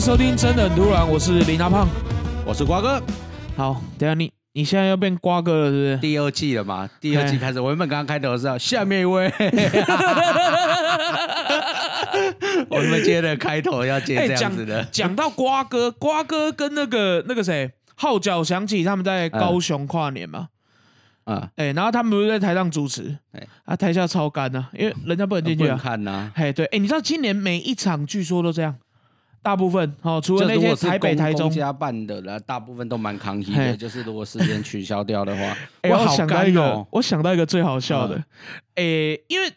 收听《真的很突然》，我是林大胖。我是瓜哥，好，等下你你现在要变瓜哥了，是不是？第二季了嘛？第二季开始，我原本刚刚开头是要下面一位，我们接的开头要接这样子的，讲到瓜哥，瓜哥跟那个那个谁号角响起，他们在高雄跨年嘛。啊，哎，然后他们不是在台上主持，哎，啊，台下超干呢，因为人家不能进去看呐。嘿，对，哎，你知道今年每一场据说都这样。大部分哦，除了那些台北、台中家办的，然后大部分都蛮抗议的。就是如果时间取消掉的话，我想到一个，我想到一个最好笑的，诶，因为。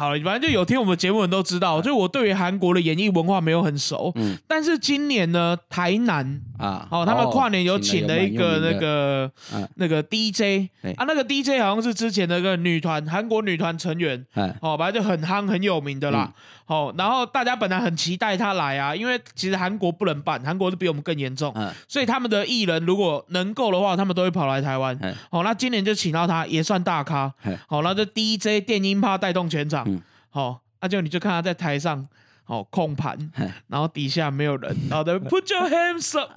好了，反正就有听我们节目人都知道，就我对于韩国的演艺文化没有很熟。嗯。但是今年呢，台南啊，哦，他们跨年有请了一个那个那个 DJ 啊，那个 DJ 好像是之前的一个女团，韩国女团成员。哦，反正就很夯很有名的啦。哦，然后大家本来很期待他来啊，因为其实韩国不能办，韩国是比我们更严重。嗯。所以他们的艺人如果能够的话，他们都会跑来台湾。哦，那今年就请到他，也算大咖。好，那这 DJ 电音趴带动全场。好，那就你就看他在台上，好控盘，然后底下没有人，然后 Put your hands up，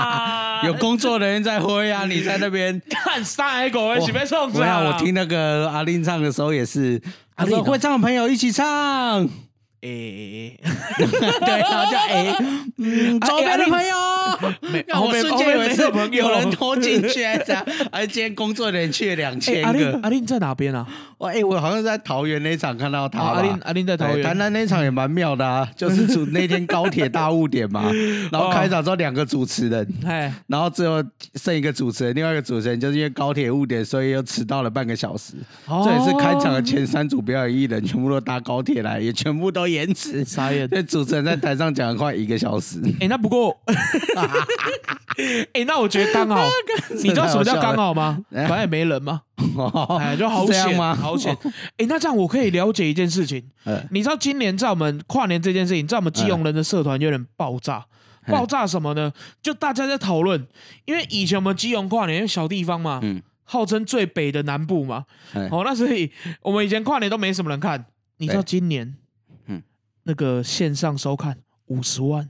有工作人员在挥啊，你在那边看三 A 狗一起被送走。我听那个阿玲唱的时候也是，他说会唱的朋友一起唱。诶，对，然后就诶，嗯，周边的 朋友，我瞬间以为是有人拖进去，这样，而今天工作人员去了两千个。阿玲，阿玲在哪边啊？我哎，我好像在桃园那场看到他。阿林，阿林在桃园。台南那场也蛮妙的啊，就是主那天高铁大误点嘛，然后开场之后两个主持人，哎然后最后剩一个主持人，另外一个主持人就是因为高铁误点，所以又迟到了半个小时。这也是开场的前三组表演艺人全部都搭高铁来，也全部都。延迟，傻眼。那主持人在台上讲了快一个小时。哎，那不过，哎，那我觉得刚好。你知道什么叫刚好吗？反正也没人嘛。哎，就好险吗？好险。哎，那这样我可以了解一件事情。你知道今年在我们跨年这件事情，在我们基隆人的社团有点爆炸。爆炸什么呢？就大家在讨论，因为以前我们基隆跨年小地方嘛，嗯，号称最北的南部嘛。哦，那所以我们以前跨年都没什么人看。你知道今年？嗯那个线上收看五十万，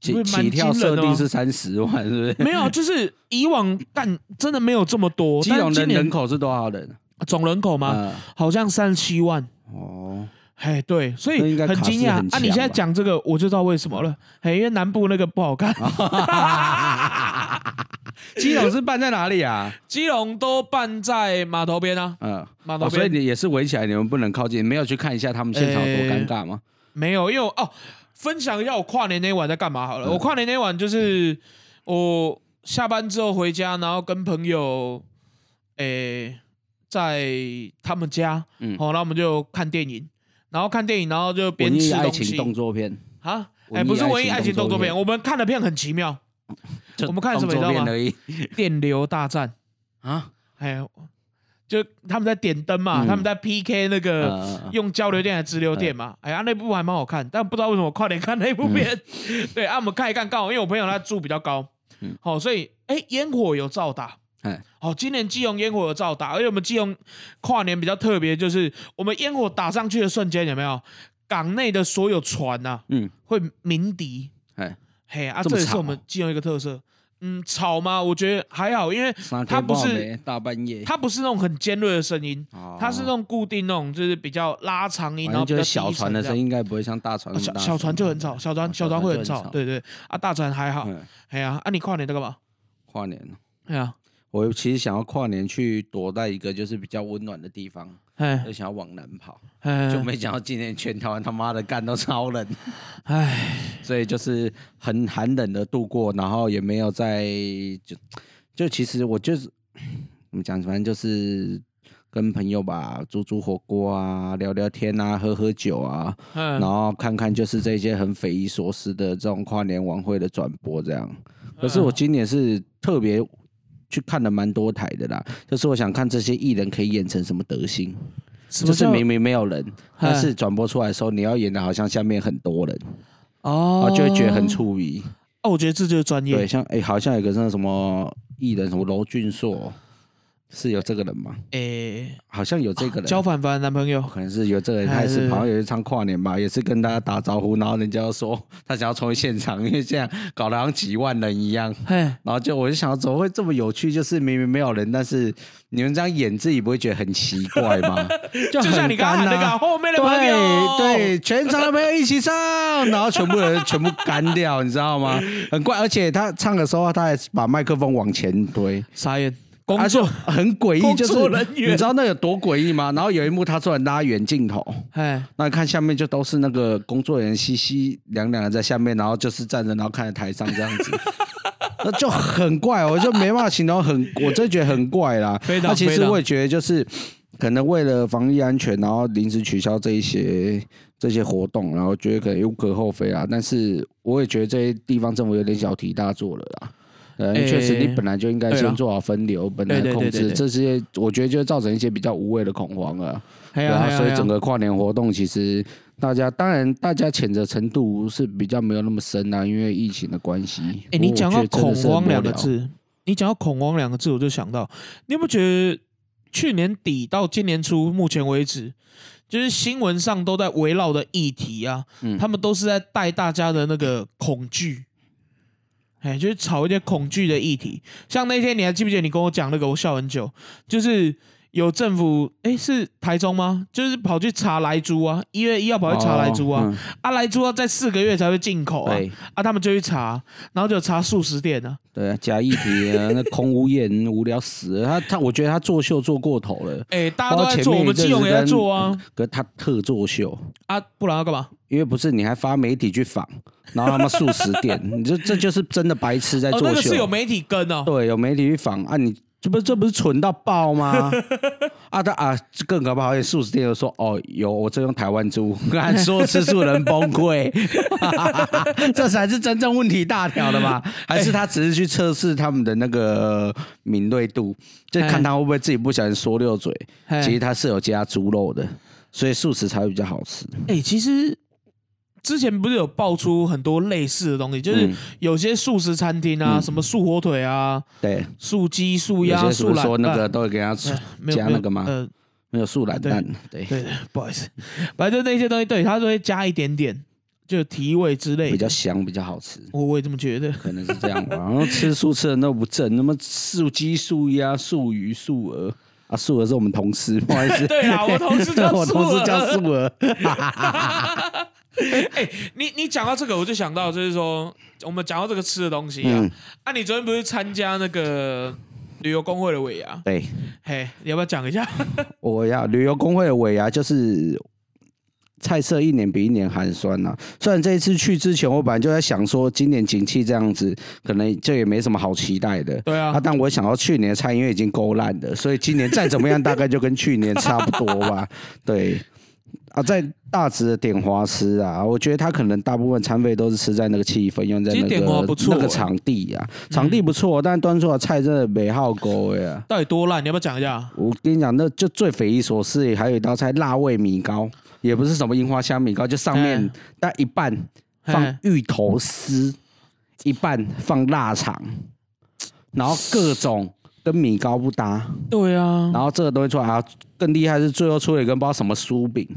起起跳设定是三十万，是不是？没有，就是以往但真的没有这么多。基隆的人口是多少人？总人口吗？好像三十七万。哦，嘿，对，所以很惊讶啊！你现在讲这个，我就知道为什么了。嘿，因为南部那个不好看。基隆是办在哪里啊？基隆都办在码头边啊。嗯，码头边，所以你也是围起来，你们不能靠近，没有去看一下他们现场多尴尬吗？没有，因为哦，分享一下我跨年那晚在干嘛好了。我跨年那晚就是我下班之后回家，然后跟朋友诶在他们家，嗯，好，然后我们就看电影，然后看电影，然后就边吃东西。动作片啊？哎，不是文艺爱情动作片，我们看的片很奇妙。我们看什么你知道吗？电流大战啊！哎呀，就他们在点灯嘛，他们在 PK 那个用交流电还是直流电嘛？哎呀，那部还蛮好看，但不知道为什么快点看那部片。对啊，我们看一看，刚好因为我朋友他住比较高，好，所以哎，烟火有照打。哎，好，今年基隆烟火有照打，而且我们基隆跨年比较特别，就是我们烟火打上去的瞬间，有没有港内的所有船呐？嗯，会鸣笛。哎。嘿啊，这也是我们基隆一个特色。嗯，吵吗？我觉得还好，因为它不是大半夜，它不是那种很尖锐的声音，它是那种固定那种，就是比较拉长音，然后就是小船的声音应该不会像大船。小小船就很吵，小船小船会很吵。对对啊，大船还好。哎呀，啊，你跨年在干嘛？跨年。哎呀。我其实想要跨年去躲在一个就是比较温暖的地方，就想要往南跑，就没想到今年全台湾他妈的干都超冷，唉，所以就是很寒冷的度过，然后也没有在就就其实我就是怎么讲，反正就是跟朋友吧煮煮火锅啊，聊聊天啊，喝喝酒啊，然后看看就是这些很匪夷所思的这种跨年晚会的转播这样。可是我今年是特别。去看了蛮多台的啦，就是我想看这些艺人可以演成什么德行，就是明明没有人，但是转播出来的时候，你要演的好像下面很多人，哦，就会觉得很出名。哦，我觉得这就是专业。对，像哎，好像有个那什么艺人，什么罗俊硕，是有这个人吗？诶，好像有这个人，焦凡凡男朋友，可能是有这个人，他是好像有一场跨年吧，也是跟大家打招呼，然后人家说他想要成为现场，因为这样搞得好像几万人一样，然后就我就想怎么会这么有趣？就是明明没有人，但是你们这样演自己不会觉得很奇怪吗？就像你刚刚那个后面的朋友，对对，全场的朋友一起唱，然后全部人全部干掉，你知道吗？很怪，而且他唱的时候他还把麦克风往前推，傻眼。工作很诡异，就是你知道那有多诡异吗？然后有一幕他突然拉远镜头，哎，那看下面就都是那个工作人员稀稀凉凉的在下面，然后就是站着，然后看着台上这样子，那就很怪，我就没办法形容，很我真觉得很怪啦。那其实我也觉得就是可能为了防疫安全，然后临时取消这一些这些活动，然后觉得可能无可厚非啊。但是我也觉得这些地方政府有点小题大做了啦。呃，确实，你本来就应该先做好分流，本来控制这些，我觉得就造成一些比较无谓的恐慌啊。对啊，所以整个跨年活动，其实大家当然大家谴责程度是比较没有那么深啊，因为疫情的关系。哎，你讲到恐慌两个字，你讲到恐慌两个字，我就想到，你有没有觉得去年底到今年初，目前为止，就是新闻上都在围绕的议题啊，他们都是在带大家的那个恐惧。哎，就是炒一些恐惧的议题，像那天你还记不记得你跟我讲那个，我笑很久，就是。有政府哎，是台中吗？就是跑去查莱猪啊，一月一号跑去查莱猪啊，啊莱猪要在四个月才会进口啊，啊他们就去查，然后就查素食店啊。对啊，假议题啊，那空无言无聊死了。他他，我觉得他作秀做过头了。哎，大家都在做，我们基隆也在做啊。可他特作秀啊，不然要干嘛？因为不是你还发媒体去访，然后他们素食店，你这这就是真的白痴在作秀。那个是有媒体跟哦。对，有媒体去访啊，你。这不这不是蠢到爆吗？啊，他啊，更可怕！而且素食店又说：“哦，有我这用台湾猪，敢说吃素人崩溃，这才是真正问题大条的吗？还是他只是去测试他们的那个敏锐度，就看他会不会自己不小心说溜嘴？其实他是有加猪肉的，所以素食才会比较好吃。哎，其实。之前不是有爆出很多类似的东西，就是有些素食餐厅啊，什么素火腿啊，对，素鸡、素鸭、素懒，说那个都会给他加那个吗？呃，没有素懒蛋，对对，不好意思，反正就那些东西，对他都会加一点点，就提味之类，比较香，比较好吃。我我也这么觉得，可能是这样吧。然后吃素吃的那不正，那么素鸡、素鸭、素鱼、素鹅。啊，素鹅是我们同事，不好意思，对啊，我同事叫 我同事叫素鹅。哎，你你讲到这个，我就想到就是说，我们讲到这个吃的东西啊，啊，你昨天不是参加那个旅游工会的尾牙？对，嘿，你要不要讲一下？我要旅游工会的尾牙，就是菜色一年比一年寒酸呐。虽然这一次去之前，我本来就在想说，今年景气这样子，可能这也没什么好期待的。对啊，但我想到去年的菜因为已经够烂的，所以今年再怎么样，大概就跟去年差不多吧。对。啊，在大直的点华吃啊，我觉得他可能大部分餐费都是吃在那个气氛，用在那个那个场地啊，场地不错，但端出的菜真的没好高呀。到底多烂？你要不要讲一下？我跟你讲，那就最匪夷所思，还有一道菜辣味米糕，也不是什么樱花香米糕，就上面但一半放芋头丝，一半放腊肠，然后各种。跟米糕不搭，对啊，然后这个东西出来啊，更厉害是最后出了一根不知道什么酥饼，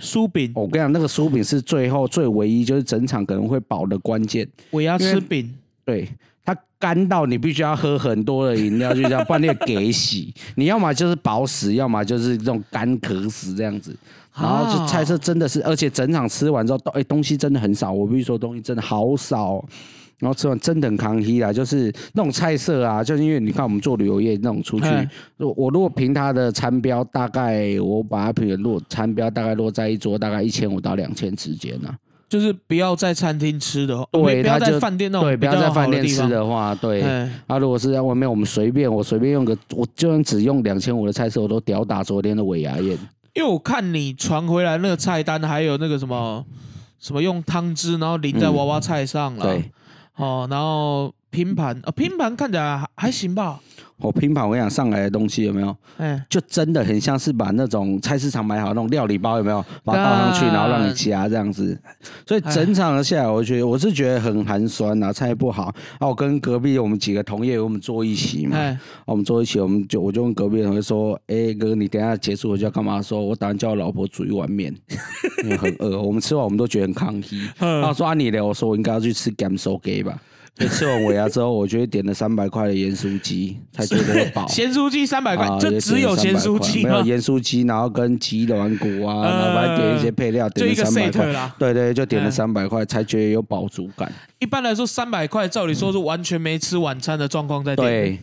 酥饼，我跟你讲，那个酥饼是最后最唯一，就是整场可能会饱的关键。我要吃饼，对，它干到你必须要喝很多的饮料，就这样，不然你给洗。你要么就是饱死，要么就是这种干渴死这样子。然后就菜色真的是，而且整场吃完之后，哎，东西真的很少。我必须说，东西真的好少。然后吃完真的很抗议啦，就是那种菜色啊，就是因为你看我们做旅游业那种出去，我如果凭它的餐标，大概我把它评的落餐标大概落在一桌大概一千五到两千之间呢。就是不要在餐厅吃的，对，不要在饭店那种，对，不要在饭店吃的话，对。啊，如果是在外面，我们随便我随便用个，我就算只用两千五的菜色，我都屌打昨天的尾牙宴。因为我看你传回来那个菜单，还有那个什么什么用汤汁，然后淋在娃娃菜上了。对。哦，然后拼盘，呃，拼盘看起来还行吧。我拼盘我跟你讲上来的东西有没有？哎，就真的很像是把那种菜市场买好那种料理包有没有？把它倒上去，然后让你夹这样子。所以整场下来，我觉得我是觉得很寒酸呐，菜不好。啊，我跟隔壁我们几个同业，我们坐一起嘛。我们坐一起，我们就我就问隔壁同学说：“哎哥，你等下结束我就要干嘛？”说：“我打算叫我老婆煮一碗面，因为很饿。”我们吃完我们都觉得很抗议。他说：“啊你嘞？”我说：“我应该要去吃 Gam So Gay 吧。”吃完尾牙之后，我觉得点了三百块的盐酥鸡，才觉得饱。咸酥鸡三百块，就只有咸酥鸡没有盐酥鸡，然后跟鸡的软骨啊，然后还点一些配料，点了三百块。对对，就点了三百块，才觉得有饱足感。一般来说，三百块照理说是完全没吃晚餐的状况在点。对，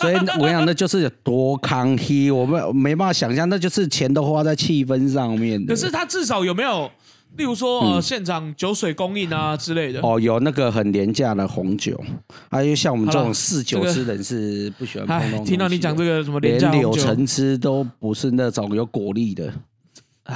所以我想那就是多康熙，我们没办法想象，那就是钱都花在气氛上面。可是他至少有没有？例如说，呃，现场酒水供应啊之类的。哦，有那个很廉价的红酒，还有像我们这种嗜酒之人是不喜欢碰东听到你讲这个什么廉价连柳橙汁都不是那种有果粒的，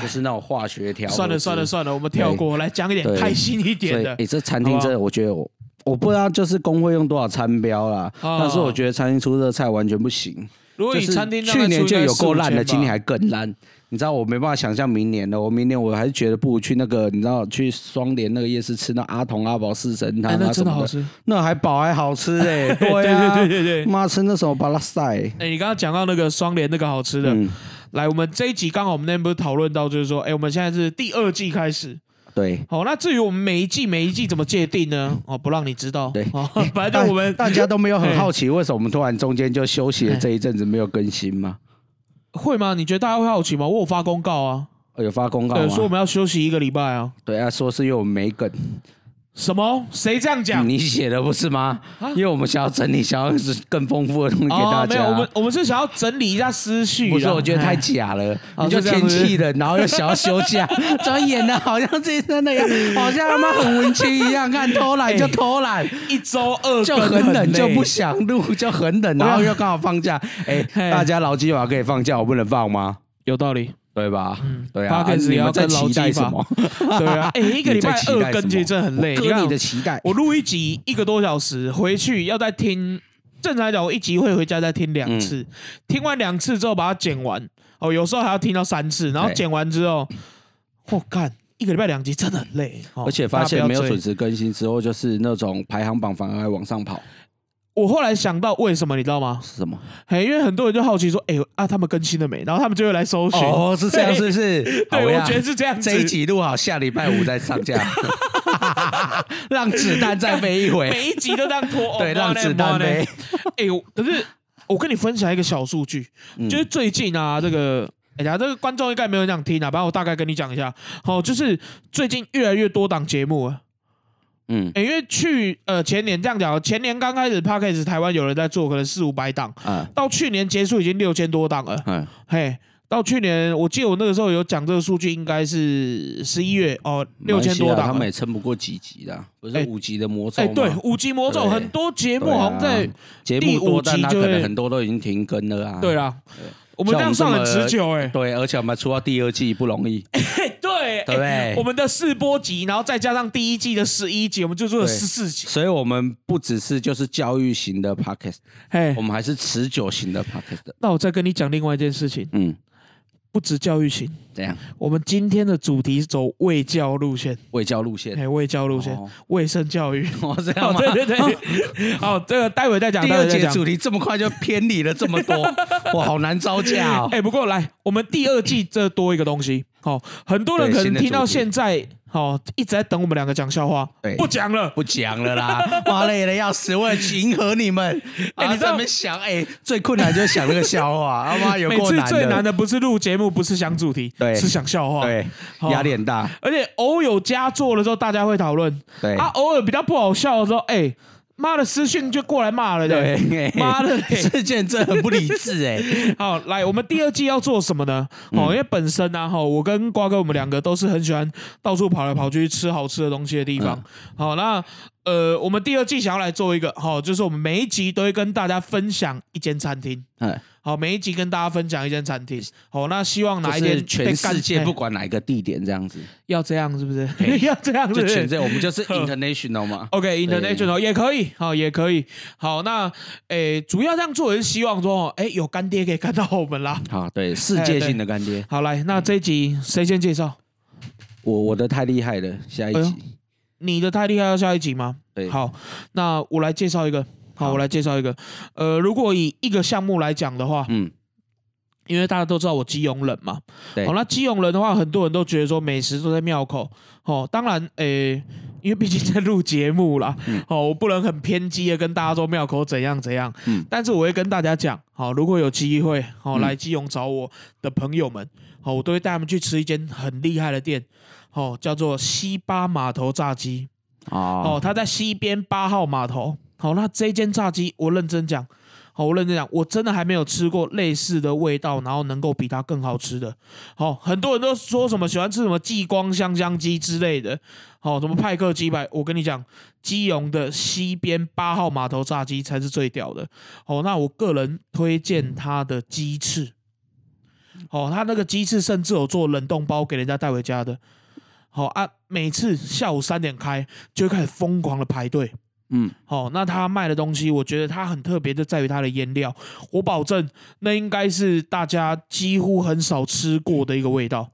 就是那种化学调。算了算了算了，我们跳过来讲一点开心一点的。哎，这餐厅真的，我觉得我我不知道就是工会用多少餐标啦，但是我觉得餐厅出这菜完全不行。如果你餐厅去年就有够烂的，今年还更烂。你知道我没办法想象明年的，我明年我还是觉得不如去那个，你知道去双连那个夜市吃那阿童阿宝四神汤，那真的好吃，那还饱还好吃哎，对啊，对对对妈吃那什么巴拉塞，哎，你刚刚讲到那个双连那个好吃的，来，我们这一集刚好我们那边不是讨论到，就是说，哎，我们现在是第二季开始，对，好，那至于我们每一季每一季怎么界定呢？哦，不让你知道，对，反正就我们大家都没有很好奇，为什么我们突然中间就休息了这一阵子没有更新吗？会吗？你觉得大家会好奇吗？我有发公告啊，有发公告，对，说我们要休息一个礼拜啊。对啊，说是因为我们没梗。什么？谁这样讲？你写的不是吗？因为我们想要整理，想要是更丰富的东西给大家。没有，我们我们是想要整理一下思绪。不是，我觉得太假了。你就天气冷，然后又想要休假，怎么演的好像这真的样，好像他妈很文青一样。看偷懒 就偷懒，一周二就很冷，就不想录，就很冷，然后又刚好放假。哎，大家劳基法可以放假，我不能放吗？有道理。对吧？嗯，对啊。你们在期待什么？对啊，哎，一个礼拜二更其实真的很累。你看你的期待，我录一集一个多小时，回去要再听。正常来讲，我一集会回家再听两次，听完两次之后把它剪完。哦，有时候还要听到三次，然后剪完之后，我看一个礼拜两集真的很累。而且发现没有准时更新之后，就是那种排行榜反而还往上跑。我后来想到为什么，你知道吗？是什么？嘿，因为很多人就好奇说：“哎啊，他们更新了没？”然后他们就会来搜寻。哦，是这样，是不是？对，我觉得是这样。这一集录好，下礼拜五再上架，让子弹再飞一回。每一集都这样拖。对，让子弹飞。哎，可是我跟你分享一个小数据，就是最近啊，这个哎呀，这个观众应该没有这样听啊，反正我大概跟你讲一下。好，就是最近越来越多档节目啊。嗯，因为去呃前年这样讲，前年刚开始 p a c k a g e 台湾有人在做，可能四五百档，嗯，到去年结束已经六千多档了，嗯，嘿，到去年我记得我那个时候有讲这个数据，应该是十一月哦，六千多档，他们也撑不过几集的，不是五集的魔咒，哎，对，五集魔咒很多节目好像在节目多，但他可能很多都已经停更了啊，对啦。我们这样上很持久哎，对，而且我们出到第二季不容易，对对，我们的四波集，然后再加上第一季的十一集，我们就做了十四集，所以我们不只是就是教育型的 podcast，嘿，我们还是持久型的 podcast。那我再跟你讲另外一件事情，嗯。不止教育型，怎样？我们今天的主题是走卫教路线，卫教路线，哎，卫教路线，卫生教育，哦，这样吗？对对对，好，这个待会再讲。第二节主题这么快就偏离了这么多，哇，好难招架哦。哎，不过来，我们第二季这多一个东西，好，很多人可能听到现在。好，一直在等我们两个讲笑话，不讲了，不讲了啦！妈累的要死，为了迎合你们，哎，你在那边想，哎，最困难就是想那个笑话，他妈有每次最难的不是录节目，不是想主题，对，是想笑话，对，压力很大，而且偶有佳作的时候，大家会讨论，对，啊，偶尔比较不好笑的时候，哎。妈的，私讯就过来骂了，对，妈的，事件真的很不理智哎。好，来，我们第二季要做什么呢？哦，因为本身呢，哈，我跟瓜哥我们两个都是很喜欢到处跑来跑去吃好吃的东西的地方。好，那呃，我们第二季想要来做一个，好，就是我们每一集都会跟大家分享一间餐厅。哎，好，每一集跟大家分享一间餐厅。好，那希望哪一天全世界不管哪一个地点这样子，要这样是不是？要这样就全在，我们就是 international 嘛。OK，international 也可以，好，也可以。好，那诶，主要这样做也是希望说，哎，有干爹可以看到我们啦。好，对，世界性的干爹。好，来，那这一集谁先介绍？我我的太厉害了，下一集。你的太厉害要下一集吗？对。好，那我来介绍一个。好，我来介绍一个。呃，如果以一个项目来讲的话，嗯，因为大家都知道我基隆人嘛，对。好，那基隆人的话，很多人都觉得说美食都在庙口。哦，当然，诶，因为毕竟在录节目啦，哦，我不能很偏激的跟大家说庙口怎样怎样。嗯。但是我会跟大家讲，好，如果有机会，好来基隆找我的朋友们，好，我都会带他们去吃一间很厉害的店，哦，叫做西巴码头炸鸡。哦。哦，它在西边八号码头。好，那这间炸鸡，我认真讲，好，我认真讲，我真的还没有吃过类似的味道，然后能够比它更好吃的。好，很多人都说什么喜欢吃什么激光香香鸡之类的，好，什么派克鸡排，我跟你讲，基隆的西边八号码头炸鸡才是最屌的。好，那我个人推荐它的鸡翅，好，它那个鸡翅甚至有做冷冻包给人家带回家的。好啊，每次下午三点开，就会开始疯狂的排队。嗯，好，那他卖的东西，我觉得他很特别，就在于他的腌料，我保证那应该是大家几乎很少吃过的一个味道。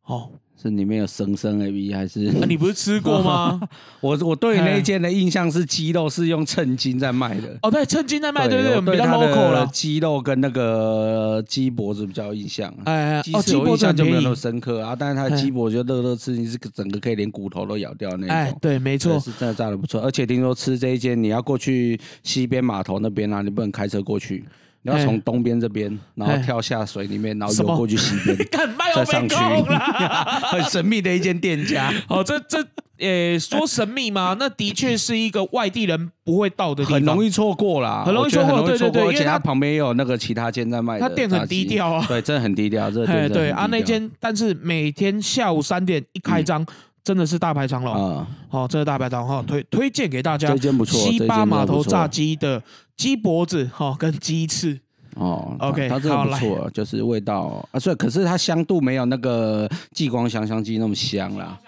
好。是里面有生生 A B 还是？你不是吃过吗？我我对那件的印象是鸡肉是用称斤在卖的。哦，对，称斤在卖，对对，比较 local 了。鸡肉跟那个鸡脖子比较有印象。哎，哦，鸡脖子就没有那么深刻啊，但是它的鸡脖就乐乐吃，你是整个可以连骨头都咬掉那种。哎，对，没错，是真的炸的不错。而且听说吃这一间，你要过去西边码头那边啊，你不能开车过去。你要从东边这边，然后跳下水里面，然后游过去西边，再上去，很神秘的一间店家。哦，这这，诶，说神秘吗？那的确是一个外地人不会到的地方，很容易错过啦，很容易错过，对对对，而且它旁边也有那个其他间在卖。它店很低调啊，对，真的很低调。这店对啊，那间，但是每天下午三点一开张。真的是大排长龙啊！好，这是大排长龙，推推荐给大家。这间不错，西巴码头炸鸡的鸡脖子哈，跟鸡翅哦。OK，它这个不错，就是味道啊，所以可是它香度没有那个激光香香鸡那么香啦。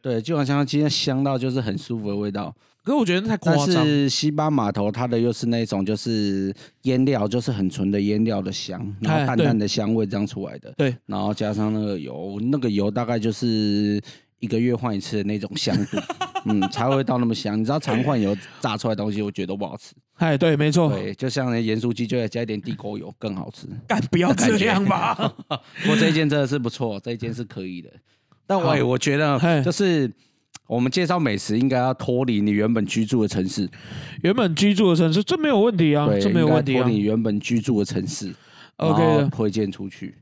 对，激光香香鸡香到就是很舒服的味道。可是我觉得太夸张。但是西巴码头它的又是那种就是腌料，就是很纯的腌料的香，然后淡淡的香味这样出来的。对，然后加上那个油，那个油大概就是。一个月换一次的那种香度，嗯，才会到那么香。你知道常换油炸出来东西，我觉得都不好吃。哎，对，没错，对，就像那盐酥鸡，就要加一点地沟油更好吃。干，不要这样吧。不过这一件真的是不错，这一件是可以的。但我我觉得，就是我们介绍美食应该要脱离你原本居住的城市。原本居住的城市，这没有问题啊，这没有问题啊。脱离原本居住的城市，OK 的，推荐出去。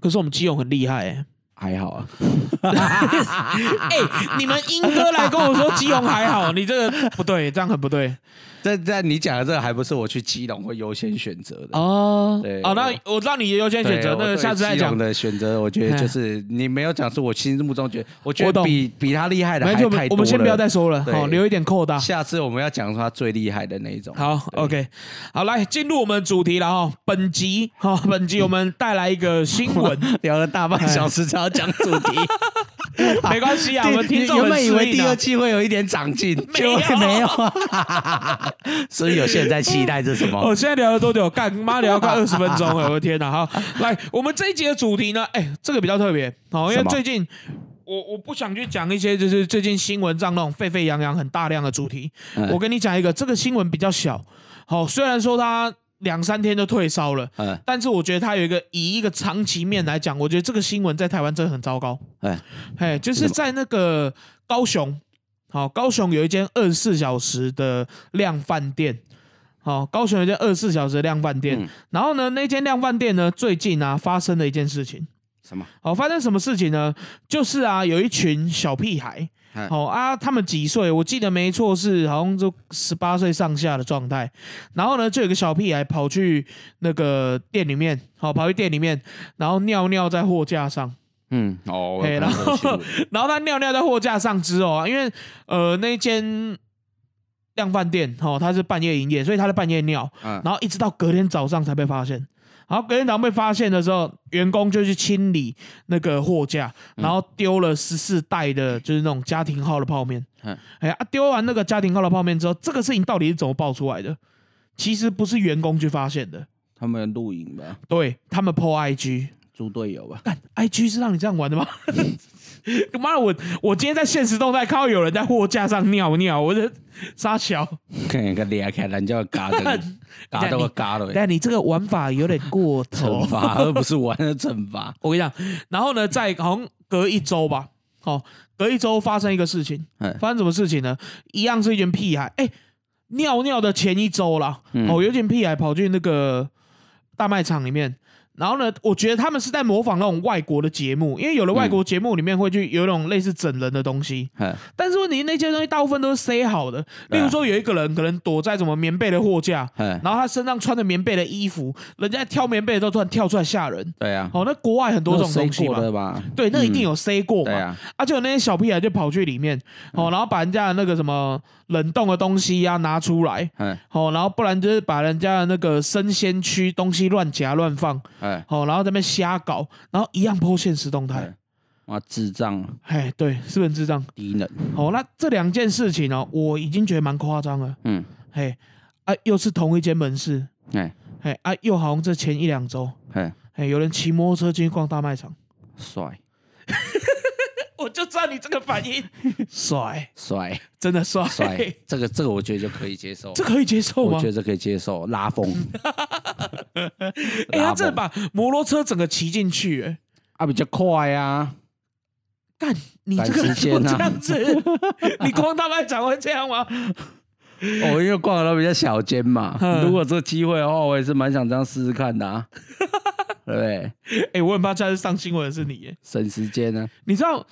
可是我们基隆很厉害哎。还好啊，哎，你们英哥来跟我说基隆还好，你这个不对，这样很不对。但但你讲的这个还不是我去基隆会优先选择的哦。对，哦，那我知道你优先选择，那下次再讲的选择，我觉得就是你没有讲出我心目中觉得，我觉得比比他厉害的还太多了。我们先不要再说了，好，留一点扣大。下次我们要讲他最厉害的那一种。好，OK，好，来进入我们主题了哈。本集哈，本集 我们带来一个新闻，聊了大半小时才要讲主题。没关系啊，我们听众原本以为第二期会有一点长进，没有没有，所以有些人在期待着什么？我现在聊了多久？干妈聊快二十分钟了，我的天哪！好，来，我们这一集的主题呢？哎，这个比较特别，好，因为最近我我不想去讲一些就是最近新闻上那种沸沸扬扬、很大量的主题。我跟你讲一个，这个新闻比较小，好，虽然说它。两三天就退烧了，嗯，但是我觉得他有一个以一个长期面来讲，我觉得这个新闻在台湾真的很糟糕，哎，哎，就是在那个高雄，好，高雄有一间二十四小时的量饭店，好，高雄有一间二十四小时的量饭店，然后呢，那间量饭店呢，最近啊发生了一件事情，什么？好，发生什么事情呢？就是啊，有一群小屁孩。好啊，他们几岁？我记得没错，是好像就十八岁上下的状态。然后呢，就有个小屁孩跑去那个店里面，好跑去店里面，然后尿尿在货架上。嗯，哦，然后 然后他尿尿在货架上之后啊，因为呃那间量饭店哦，他是半夜营业，所以他在半夜尿，然后一直到隔天早上才被发现。然后隔天早上被发现的时候，员工就去清理那个货架，然后丢了十四袋的，就是那种家庭号的泡面。哎呀，丢完那个家庭号的泡面之后，这个事情到底是怎么爆出来的？其实不是员工去发现的，他们录影吧？对他们 po IG，猪队友吧？干 IG 是让你这样玩的吗？妈的，我我今天在现实动态看到有人在货架上尿尿，我的傻笑。看个裂开，人家嘎的，嘎到嘎了。但你这个玩法有点过头，惩罚而不是玩的惩罚。我跟你讲，然后呢，在好像隔一周吧，哦，隔一周发生一个事情，发生什么事情呢？一样是一群屁孩，哎，尿尿的前一周啦，哦，有群屁孩跑去那个大卖场里面。然后呢，我觉得他们是在模仿那种外国的节目，因为有的外国节目里面会去有那种类似整人的东西。但是问题那些东西大部分都是塞好的，例如说有一个人可能躲在什么棉被的货架，然后他身上穿着棉被的衣服，人家挑棉被的时候突然跳出来吓人。对啊，哦，那国外很多这种东西嘛，对，那一定有塞过嘛。啊，啊，就那些小屁孩就跑去里面，哦，然后把人家的那个什么冷冻的东西呀拿出来，哦，然后不然就是把人家的那个生鲜区东西乱夹乱放。哎，好，然后在那边瞎搞，然后一样破现实动态，哇，智障！嘿，对，是不是智障？低能。好，那这两件事情呢，我已经觉得蛮夸张了。嗯，嘿，啊，又是同一间门市，哎，嘿，啊，又好像这前一两周，嘿，嘿，有人骑摩托车进去逛大卖场，帅。我就知道你这个反应，帅帅，真的帅帅，这个这个我觉得就可以接受，这可以接受吗？我觉得可以接受，拉风。哎，他这把摩托车整个骑进去，哎，啊，比较快啊。干，你这个这样子，你逛大卖场会这样吗？哦，因为逛的都比较小间嘛。如果这个机会的话，我也是蛮想这样试试看的啊。对，哎，我很怕下次上新闻的是你，省时间呢。你知道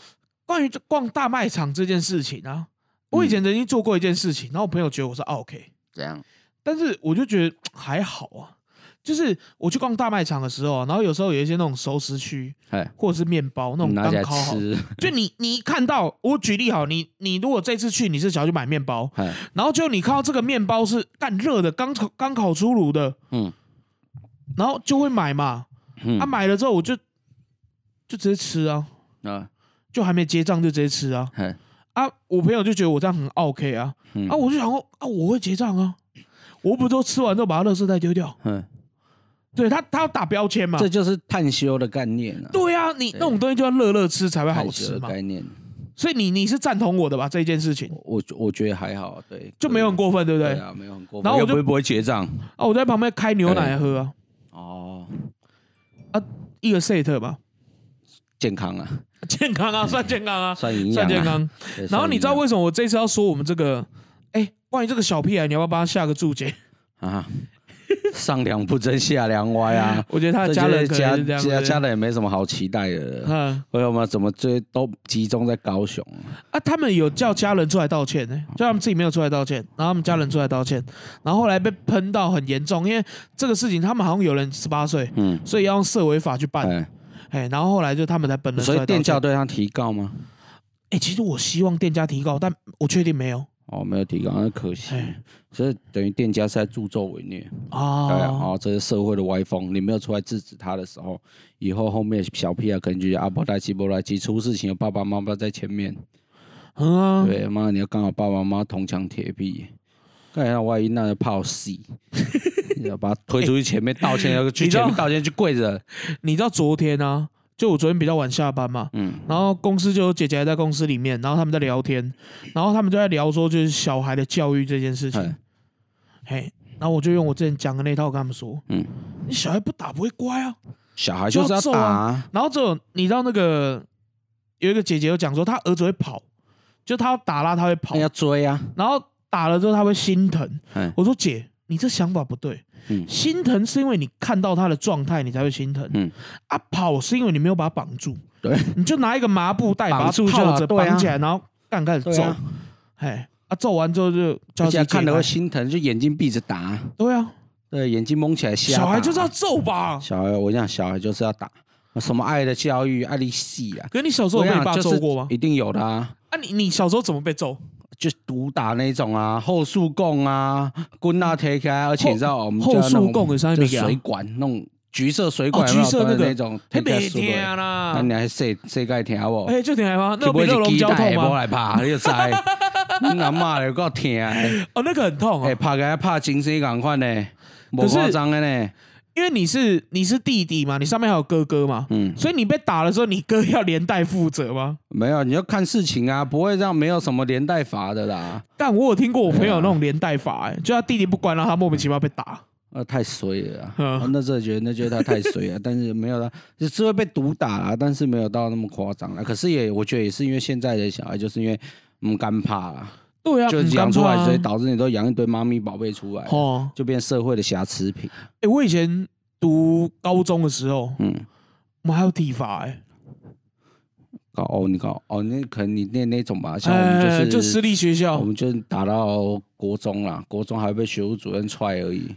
关于逛大卖场这件事情啊？我以前曾经做过一件事情，然后我朋友觉得我是 OK，这样，但是我就觉得还好啊。就是我去逛大卖场的时候，然后有时候有一些那种熟食区，或者是面包那种刚烤好，就你 你看到我举例好，你你如果这次去你是想要去买面包，然后就你看到这个面包是干热的，刚烤刚烤出炉的，嗯，然后就会买嘛，啊买了之后我就就直接吃啊，啊，就还没结账就直接吃啊，啊我朋友就觉得我这样很 OK 啊，啊我就想说啊我会结账啊，我不都吃完之后把它垃圾袋丢掉，嗯。对他，他要打标签嘛？这就是探修的概念啊。对啊，你那种东西就要乐乐吃才会好吃嘛。概念。所以你你是赞同我的吧？这一件事情，我我觉得还好，对，就没有很过分，对不对？对啊，没有很过分。然后我就不会结账啊，我在旁边开牛奶喝啊。哦，啊，一个 set 吧，健康啊，健康啊，算健康啊，算营养，算健康。然后你知道为什么我这次要说我们这个？哎，关于这个小屁孩，你要不要帮他下个注解啊？上梁不正下梁歪啊！我觉得他家人家家家人也没什么好期待的。嗯，为什么怎么最都集中在高雄啊？他们有叫家人出来道歉呢，就他们自己没有出来道歉，然后他们家人出来道歉，然后后来被喷到很严重，因为这个事情他们好像有人十八岁，嗯，所以要用社违法去办。哎，然后后来就他们才本人。所以店家对他提告吗？哎，其实我希望店家提告，但我确定没有。哦，没有提高，那可惜。所以等于店家是在助纣为虐啊！对啊，这是社会的歪风。你没有出来制止他的时候，以后后面小屁孩，可能就阿波来基波来基出事情，有爸爸妈妈在前面。嗯，对，妈，你要刚好爸爸妈妈铜墙铁壁，看下万一那个炮死，要把他推出去前面道歉，要去前面道歉去跪着。你知道昨天啊？就我昨天比较晚下班嘛，嗯，然后公司就有姐姐还在公司里面，然后他们在聊天，然后他们就在聊说就是小孩的教育这件事情，嘿，然后我就用我之前讲的那套跟他们说，嗯，你小孩不打不会乖啊，小孩就是要打，啊然后这你知道那个有一个姐姐有讲说，她儿子会跑，就他要打啦，他会跑，要追啊，然后打了之后他会心疼，我说姐，你这想法不对。心疼是因为你看到他的状态，你才会心疼。嗯，啊，跑是因为你没有把他绑住。对，你就拿一个麻布袋把他套着绑起来，然后干开始揍。哎，啊，揍完之后就大家看了会心疼，就眼睛闭着打。对啊，对，眼睛蒙起来瞎。小孩就是要揍吧？小孩，我讲小孩就是要打。什么爱的教育，爱的戏啊？可是你小时候被爸揍过吗？一定有的啊。啊，你你小时候怎么被揍？就毒打那种啊，后束供啊，滚啊贴开，而且你知道我们后束供的上面水管那种橘色水管，橘色那个那种，太听啦。那你还谁谁该听不？哎，就听吗？那不是龙交痛吗？来怕，你就知。你阿妈有够疼哦，那个很痛哎，怕个怕精神赶快呢，不夸张的呢。因为你是你是弟弟嘛，你上面还有哥哥嘛，嗯，所以你被打的时候，你哥要连带负责吗？没有，你要看事情啊，不会这样，没有什么连带罚的啦。但我有听过我朋友那种连带罚，哎，就他弟弟不管，让他莫名其妙被打，呃，太衰了。那时候觉得那觉得他太衰了，但是没有他，就是会被毒打啊，但是没有到那么夸张了。可是也我觉得也是因为现在的小孩就是因为嗯干怕了。对啊，就养出来，所以导致你都养一堆妈咪宝贝出来，哦，就变社会的瑕疵品。哎，我以前读高中的时候，嗯，我们还有体罚，哎，搞哦，你搞哦，那可能你念那种吧，像我们就是就私立学校，我们就打到国中了，国中还被学务主任踹而已。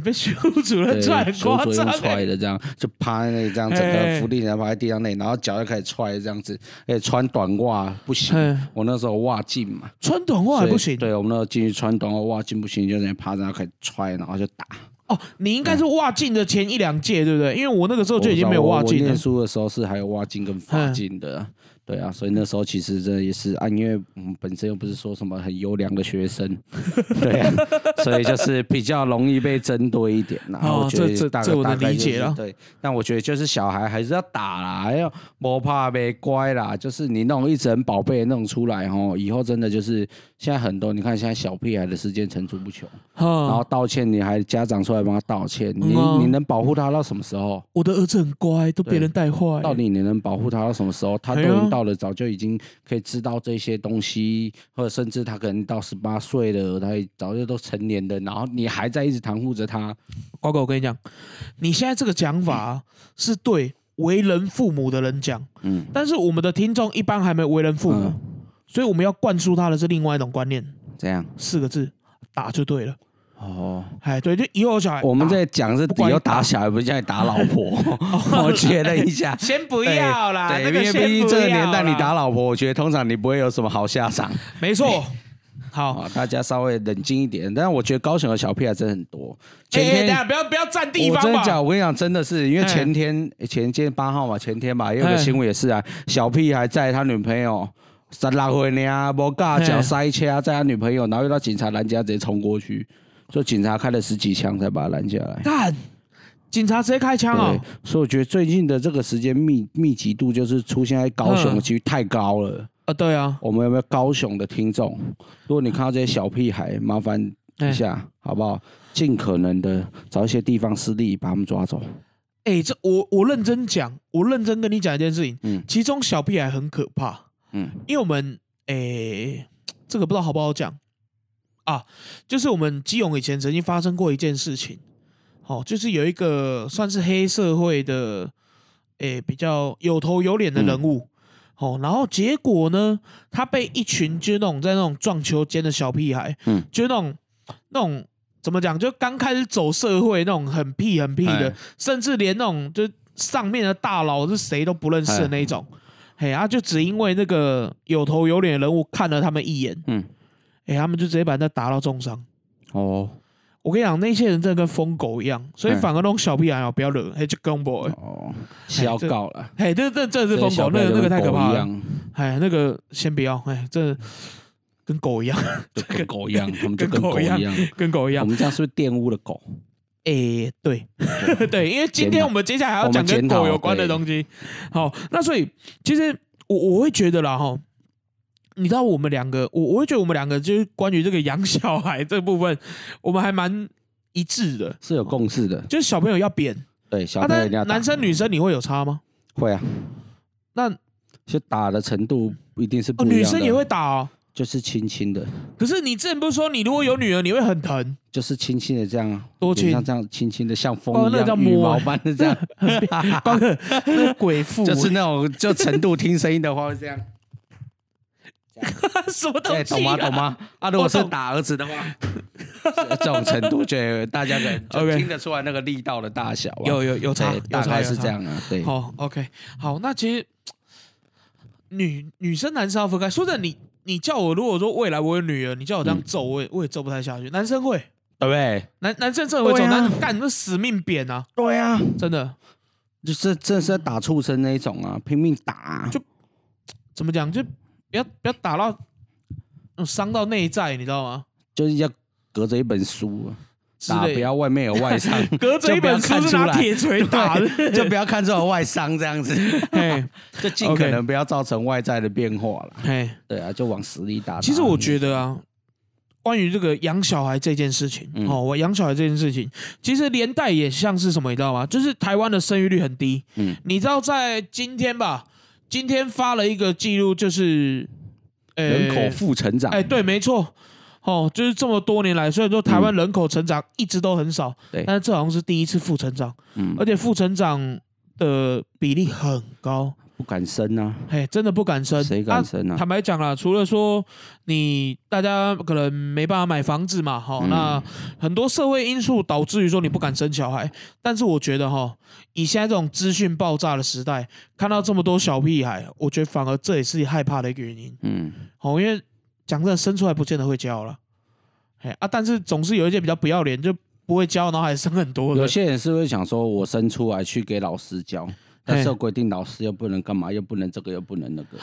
被学务主任踹，夸张踹的这样，就趴在那里这样，整个伏地然后趴在地上那，然后脚就开始踹这样子。哎，穿短袜不行，我那时候袜进嘛，穿短袜也不行。对，我们那时候进去穿短袜袜进不行，就在趴着开始踹，然后就打。哦，你应该是袜进的前一两届，对不对？因为我那个时候就已经没有袜进了。念书的时候是还有袜进跟发进的。对啊，所以那时候其实这也是啊，因为我们本身又不是说什么很优良的学生，对啊，所以就是比较容易被针对一点。然后觉得大概大概就是对，但我觉得就是小孩还是要打啦，还要不怕被乖啦，就是你那种一整宝贝弄出来哦，以后真的就是现在很多，你看现在小屁孩的时间层出不穷，然后道歉你还家长出来帮他道歉，你你能保护他到什么时候？我的儿子很乖，都别人带坏，到底你能保护他到什么时候？他都能到。到了早就已经可以知道这些东西，或者甚至他可能到十八岁了，他早就都成年了，然后你还在一直袒护着他。瓜哥，我跟你讲，你现在这个讲法是对为人父母的人讲，嗯，但是我们的听众一般还没为人父母，所以我们要灌输他的是另外一种观念。怎样四个字，打就对了。哦，哎，对，就以后小孩，我们在讲是以后打小孩，不是叫你打老婆。我觉得一下，先不要啦，对，因为毕竟这个年代你打老婆，我觉得通常你不会有什么好下场。没错，好，大家稍微冷静一点。但是我觉得高雄的小屁孩真很多。前天不要不要占地方我真的讲，我跟你讲，真的是因为前天前天八号嘛，前天吧，有个新闻也是啊，小屁孩在他女朋友十六岁呢，无驾照塞车载他女朋友，然后遇到警察拦截，直接冲过去。说警察开了十几枪才把他拦下来。干，警察直接开枪啊！所以我觉得最近的这个时间密密集度就是出现在高雄，的几率太高了。啊，对啊。我们有没有高雄的听众？如果你看到这些小屁孩，麻烦一下好不好？尽可能的找一些地方私力把他们抓走。哎，这我我认真讲，我认真跟你讲一件事情。嗯。其中小屁孩很可怕。嗯。因为我们，哎，这个不知道好不好讲。啊，就是我们基隆以前曾经发生过一件事情，哦，就是有一个算是黑社会的，诶，比较有头有脸的人物，哦，然后结果呢，他被一群就那种在那种撞球间的小屁孩，嗯，就那种那种怎么讲，就刚开始走社会那种很屁很屁的，甚至连那种就上面的大佬是谁都不认识的那种，嘿，啊，就只因为那个有头有脸的人物看了他们一眼，嗯。哎，他们就直接把人家打到重伤。哦，我跟你讲，那些人真的跟疯狗一样，所以反而那种小屁孩哦，不要惹，哎，就跟 boy 哦，要搞了。哎，这这这是疯狗，那个那个太可怕了。哎，那个先不要，哎，这跟狗一样，跟狗一样，他们就跟狗一样，跟狗一样。我们这样是不是玷污了狗？哎，对，对，因为今天我们接下来还要讲跟狗有关的东西。好，那所以其实我我会觉得啦，哈。你知道我们两个，我我会觉得我们两个就是关于这个养小孩这部分，我们还蛮一致的，是有共识的。就是小朋友要扁，对，小朋友一定要男生女生你会有差吗？会啊。那就打的程度不一定是不一样女生也会打哦，就是轻轻的。可是你之前不是说你如果有女儿你会很疼？就是轻轻的这样，多轻，像这样轻轻的像风一样羽毛般的这样。光个那鬼父，就是那种就程度听声音的话会这样。什么东西？懂吗？懂吗？啊，如果是打儿子的话，这种程度，觉得大家可能就听得出来那个力道的大小。有有有差，大概是这样啊。对，好，OK，好。那其实女女生男生要分开。说的你你叫我如果说未来我有女儿，你叫我这样揍，我也我也揍不太下去。男生会，对不对？男男生真的会揍，男干那死命扁啊！对啊，真的，就是真的是在打畜生那一种啊，拼命打，就怎么讲，就不要不要打到伤到内在，你知道吗？就是要隔着一本书。打不要外面有外伤，隔着一本书拿铁锤打的，就不要看这种外伤这样子，就尽可能不要造成外在的变化了。嘿，对啊，就往死里打。其实我觉得啊，关于这个养小孩这件事情，哦，我养小孩这件事情，其实连带也像是什么，你知道吗？就是台湾的生育率很低。嗯，你知道在今天吧？今天发了一个记录，就是人口负成长。哎，对，没错。哦，就是这么多年来，虽然说台湾人口成长一直都很少，对，但是这好像是第一次负成长，嗯，而且负成长的比例很高，不敢生啊，嘿，真的不敢生，谁敢生啊？坦白讲啦，除了说你大家可能没办法买房子嘛，哈，那很多社会因素导致于说你不敢生小孩，但是我觉得哈，以现在这种资讯爆炸的时代，看到这么多小屁孩，我觉得反而这也是害怕的一个原因，嗯，好，因为。讲真的，生出来不见得会教了，哎啊！但是总是有一些比较不要脸，就不会教，然后还生很多。有些人是会想说，我生出来去给老师教，但是规定老师又不能干嘛，又不能这个，又不能那个。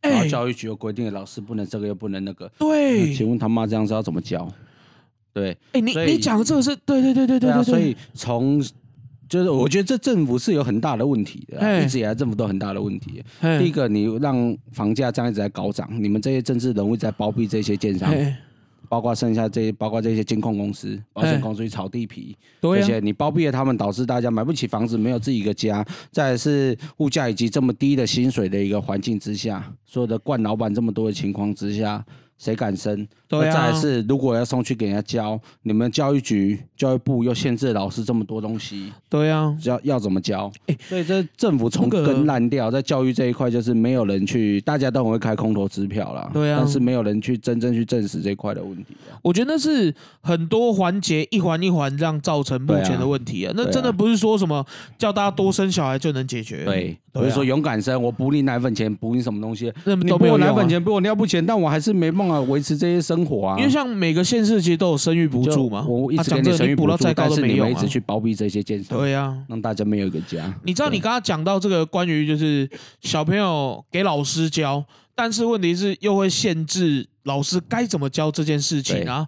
然后教育局又规定老师不能这个，又不能那个。对，请问他妈这样子要怎么教？对，哎，你你讲的这个是对对对对对对。所以从就是我觉得这政府是有很大的问题的，一直以来政府都很大的问题。第一个，你让房价这样一直在高涨，你们这些政治人物在包庇这些建商，包括剩下这些，包括这些监控公司、保险公司去炒地皮，这些你包庇了他们，导致大家买不起房子，没有自己一个家。再是物价以及这么低的薪水的一个环境之下，所有的惯老板这么多的情况之下。谁敢生？对啊。再是，如果要送去给人家教，你们教育局、教育部又限制老师这么多东西，对啊，要要怎么教？哎所以这政府从根烂掉，在教育这一块就是没有人去，大家都很会开空头支票啦，对啊，但是没有人去真正去证实这块的问题。我觉得那是很多环节一环一环这样造成目前的问题啊。那真的不是说什么叫大家多生小孩就能解决。对，不是说勇敢生，我补你奶粉钱，补你什么东西？你补我奶粉钱，补我尿布钱，但我还是没办法维持这些生活啊。因为像每个县市其实都有生育补助嘛，我一直给你生育补助，但是你们一直去包庇这些建设，对呀，让大家没有一个家。你知道你刚刚讲到这个关于就是小朋友给老师教，但是问题是又会限制老师该怎么教这件事情啊？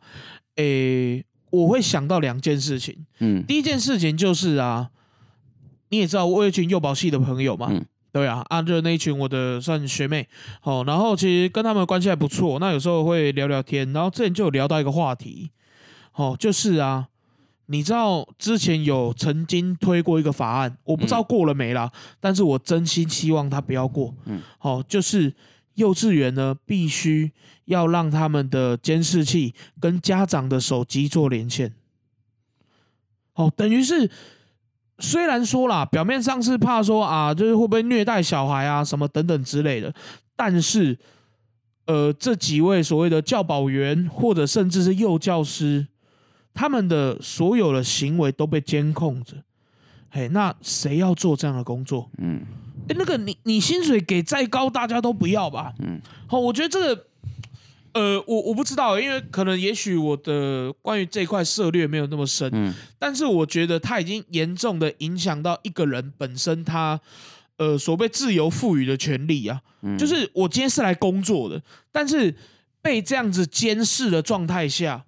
诶，我会想到两件事情。嗯，第一件事情就是啊，你也知道我有一群幼保系的朋友嘛。对啊，啊，就是那一群我的算学妹，哦，然后其实跟他们关系还不错，那有时候会聊聊天，然后之前就有聊到一个话题，哦，就是啊，你知道之前有曾经推过一个法案，我不知道过了没啦，但是我真心希望他不要过，嗯，好，就是幼稚园呢必须要让他们的监视器跟家长的手机做连线，哦，等于是。虽然说啦，表面上是怕说啊，就是会不会虐待小孩啊，什么等等之类的，但是，呃，这几位所谓的教保员或者甚至是幼教师，他们的所有的行为都被监控着。嘿，那谁要做这样的工作？嗯，哎，那个你你薪水给再高，大家都不要吧？嗯，好，我觉得这个。呃，我我不知道，因为可能也许我的关于这块涉略没有那么深，嗯，但是我觉得它已经严重的影响到一个人本身他呃所谓自由赋予的权利啊，就是我今天是来工作的，但是被这样子监视的状态下，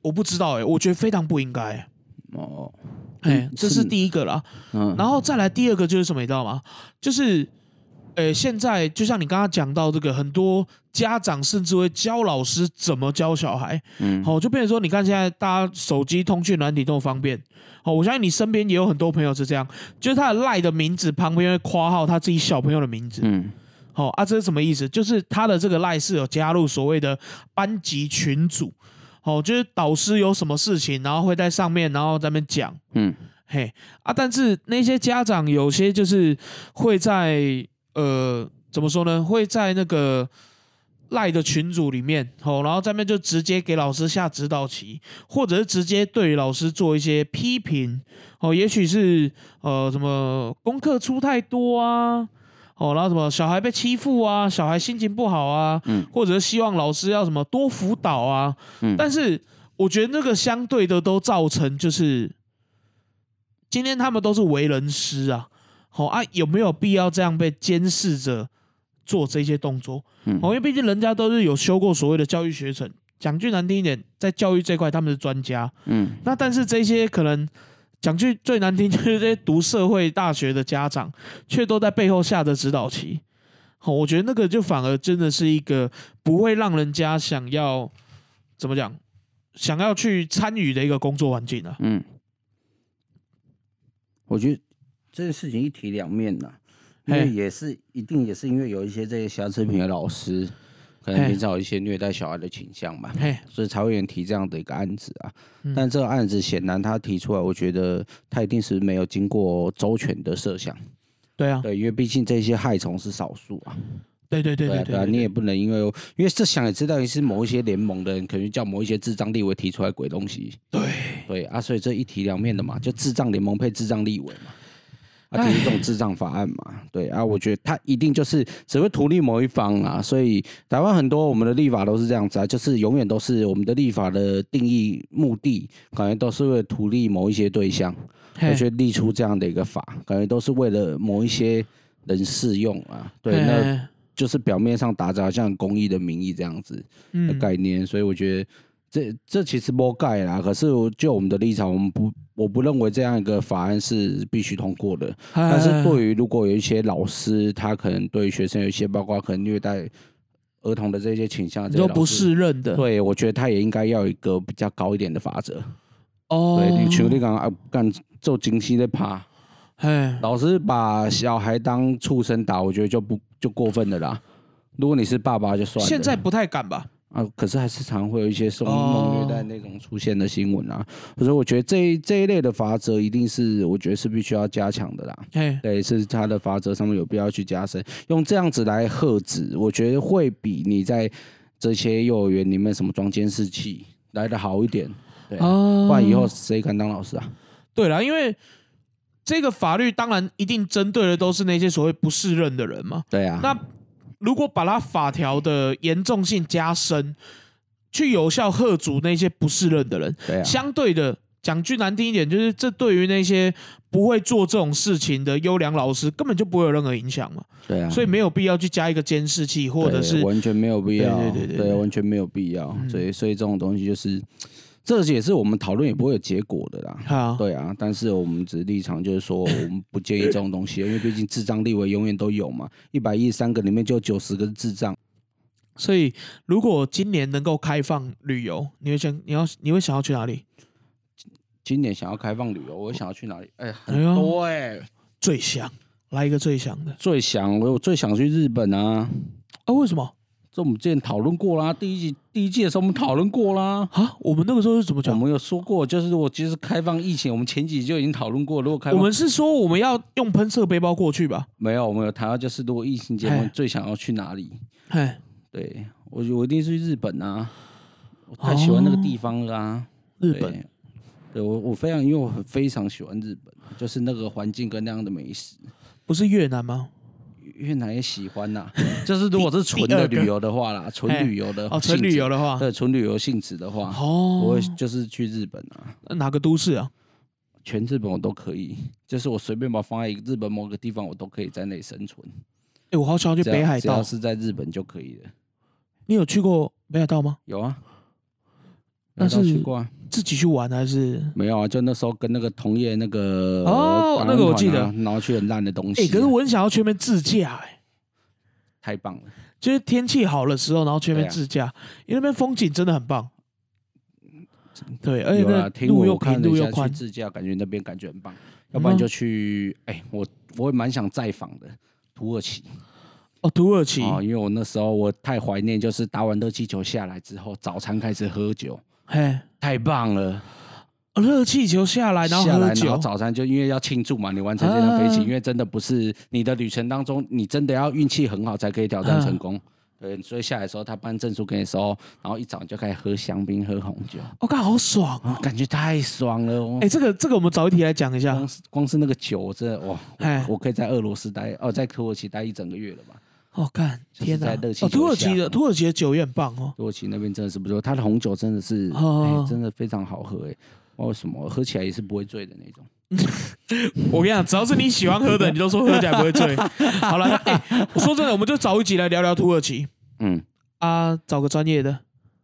我不知道哎，我觉得非常不应该哦，哎，这是第一个啦，嗯，然后再来第二个就是什么，你知道吗？就是。诶，现在就像你刚刚讲到这个，很多家长甚至会教老师怎么教小孩，嗯，好，就变成说，你看现在大家手机通讯软体这么方便，好，我相信你身边也有很多朋友是这样，就是他的赖的名字旁边会括号他自己小朋友的名字，嗯，好啊，这是什么意思？就是他的这个赖是有加入所谓的班级群组，哦，就是导师有什么事情，然后会在上面，然后在那边讲，嗯，嘿啊，但是那些家长有些就是会在。呃，怎么说呢？会在那个赖的群组里面，哦，然后在那边就直接给老师下指导棋，或者是直接对老师做一些批评，哦，也许是呃什么功课出太多啊，哦，然后什么小孩被欺负啊，小孩心情不好啊，嗯，或者是希望老师要什么多辅导啊，嗯，但是我觉得那个相对的都造成就是今天他们都是为人师啊，好啊，有没有必要这样被监视着做这些动作？嗯，因为毕竟人家都是有修过所谓的教育学程，讲句难听一点，在教育这块他们是专家，嗯，那但是这些可能。讲句最难听，就是这些读社会大学的家长，却都在背后下着指导棋。好，我觉得那个就反而真的是一个不会让人家想要怎么讲，想要去参与的一个工作环境啊。嗯，我觉得这件事情一体两面呐，因为也是一定也是因为有一些这些瑕疵品的老师。可能平常有一些虐待小孩的倾向嘛，所以才会人提这样的一个案子啊。但这个案子显然他提出来，我觉得他一定是没有经过周全的设想。对啊，对，因为毕竟这些害虫是少数啊。对对对对对啊，你也不能因为因为这想也知道是某一些联盟的人，可能叫某一些智障立委提出来鬼东西。对对啊，所以这一体两面的嘛，就智障联盟配智障立委嘛。啊，就是这种智障法案嘛，对啊，我觉得他一定就是只会图利某一方啊，所以台湾很多我们的立法都是这样子啊，就是永远都是我们的立法的定义目的，感觉都是为了图利某一些对象，而且立出这样的一个法，感觉都是为了某一些人适用啊，对，那就是表面上打着好像公益的名义这样子的概念，所以我觉得。这这其实不盖啦，可是就我们的立场，我们不，我不认为这样一个法案是必须通过的。但是对于如果有一些老师，他可能对学生有一些，包括可能虐待儿童的这些倾向，都不适任的。对，我觉得他也应该要一个比较高一点的法则。哦，对，你求你讲啊，干做精细的爬，哎，老师把小孩当畜生打，我觉得就不就过分的啦。如果你是爸爸就算了，现在不太敢吧。啊，可是还是常会有一些受虐待那种出现的新闻啊，所以我觉得这这一类的法则一定是我觉得是必须要加强的啦。对，是他的法则上面有必要去加深，用这样子来遏止，我觉得会比你在这些幼儿园里面什么装监视器来的好一点。对，不然以后谁敢当老师啊？对了，因为这个法律当然一定针对的都是那些所谓不适任的人嘛。对啊，那。如果把它法条的严重性加深，去有效喝阻那些不适任的人，相对的讲句难听一点，就是这对于那些不会做这种事情的优良老师，根本就不会有任何影响嘛。对啊，所以没有必要去加一个监视器，或者是完全没有必要，对对对，完全没有必要。所以所以这种东西就是。这也是我们讨论也不会有结果的啦。对啊，但是我们只立场就是说，我们不建议这种东西，因为毕竟智障立委永远都有嘛，一百一十三个里面就九十个是智障。所以如果今年能够开放旅游，你会想你要你会想要去哪里？今年想要开放旅游，我想要去哪里？哎，很多哎，最想来一个最想的，最想我最想去日本啊！啊，为什么？这我们之前讨论过啦，第一季第一季的时候我们讨论过啦。啊，我们那个时候是怎么讲？我们有说过，就是如果其实开放疫情，我们前几集就已经讨论过。如果开，我们是说我们要用喷射背包过去吧？没有，我们有谈到就是如果疫情结束，最想要去哪里？哎，对我我一定是去日本啊！我太喜欢那个地方了。日本，对我我非常因为我很非常喜欢日本，就是那个环境跟那样的美食。不是越南吗？越南也喜欢呐，就是如果是纯的旅游的话啦，纯旅游的哦，纯旅游的话，对，纯旅游性质的话，哦，我会就是去日本啊，哪个都市啊？全日本我都可以，就是我随便把放在日本某个地方，我都可以在那里生存。哎，我好想要去北海道，是在日本就可以了。你有去过北海道吗？有啊。那是去过，自己去玩还是没有啊？就那时候跟那个同业那个哦，那个我记得，然后去很烂的东西。哎，可是我很想要去那边自驾，哎，太棒了！就是天气好的时候，然后去那边自驾，因为那边风景真的很棒。对，而且那路又平，路又宽，自驾感觉那边感觉很棒。要不然就去，哎，我我也蛮想再访的土耳其。哦，土耳其啊，因为我那时候我太怀念，就是打完热气球下来之后，早餐开始喝酒。嘿，太棒了！热气球下来，然后下来，然后早餐就因为要庆祝嘛，你完成这趟飞行，因为真的不是你的旅程当中，你真的要运气很好才可以挑战成功。对，所以下来的时候他颁证书给你收，然后一早就开始喝香槟、喝红酒。我靠，好爽啊！感觉太爽了。哎，这个这个我们早一题来讲一下。光是光是那个酒，真的哇！哎，我可以在俄罗斯待哦，在土耳其待一整个月了吧？哦，看天哪！哦，土耳其的土耳其的酒也很棒哦。土耳其那边真的是不错，它的红酒真的是真的非常好喝哎。为什么喝起来也是不会醉的那种？我跟你讲，只要是你喜欢喝的，你都说喝起来不会醉。好了，哎，我说真的，我们就找一集来聊聊土耳其。嗯啊，找个专业的，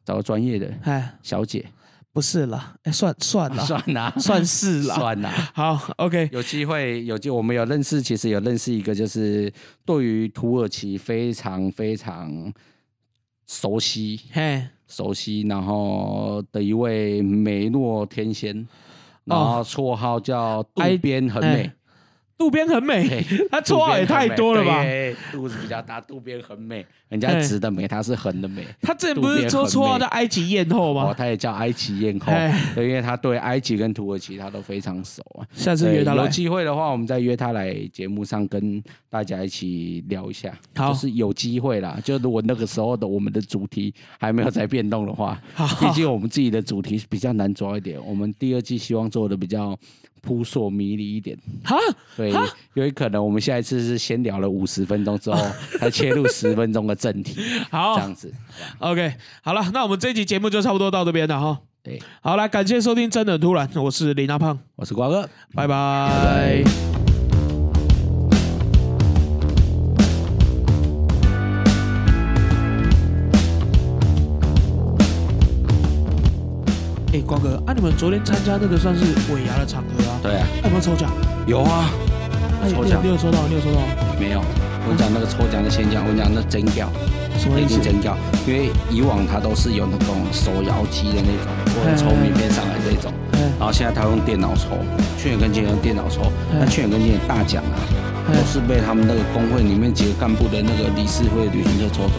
找个专业的，哎，小姐，不是啦，哎，算算了，算啦，算是啦，算啦。好，OK，有机会有机，我们有认识，其实有认识一个，就是对于土耳其非常非常熟悉，嘿，熟悉，然后的一位美诺天仙。然后绰号叫渡边很美，渡边很美，他绰号也太多了吧？肚子比较大，渡边很美。人家直的美，他是横的美。他之前不是说绰号叫埃及艳后吗？哦，他也叫埃及艳后，对，因为他对埃及跟土耳其他都非常熟啊。下次约他来，有机会的话，我们再约他来节目上跟大家一起聊一下。好，就是有机会啦。就如果那个时候的我们的主题还没有在变动的话，毕竟我们自己的主题比较难抓一点。我们第二季希望做的比较。扑朔迷离一点，哈，对，有可能我们下一次是先聊了五十分钟之后，才切入十分钟的正题，好，这样子，OK，好了，那我们这期节目就差不多到这边了哈，对，好，来感谢收听，真的突然，我是林大胖，我是瓜哥，拜拜。哎，光哥，啊，你们昨天参加那个算是尾牙的场合啊？对啊。有没有抽奖？有啊。抽奖。你有抽到？你有抽到？没有。我讲那个抽奖的先讲，我讲那真掉。什么意思？真票？因为以往他都是有那种手摇机的那种，或者抽名片上来这种。然后现在他用电脑抽，去年跟今年用电脑抽。那去年跟今年大奖啊，都是被他们那个工会里面几个干部的那个理事会旅行社抽走。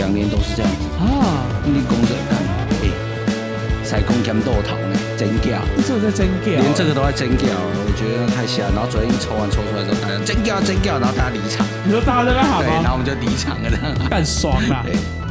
两年都是这样子啊。立功者干。才攻强豆头呢，真假？这在争教？连这个都在真叫，我觉得太吓。然后昨天抽完抽出来之后，大家真叫真叫，然后大家离场。你说大家在那喊吗？对，然后我们就离场了，干爽了。对。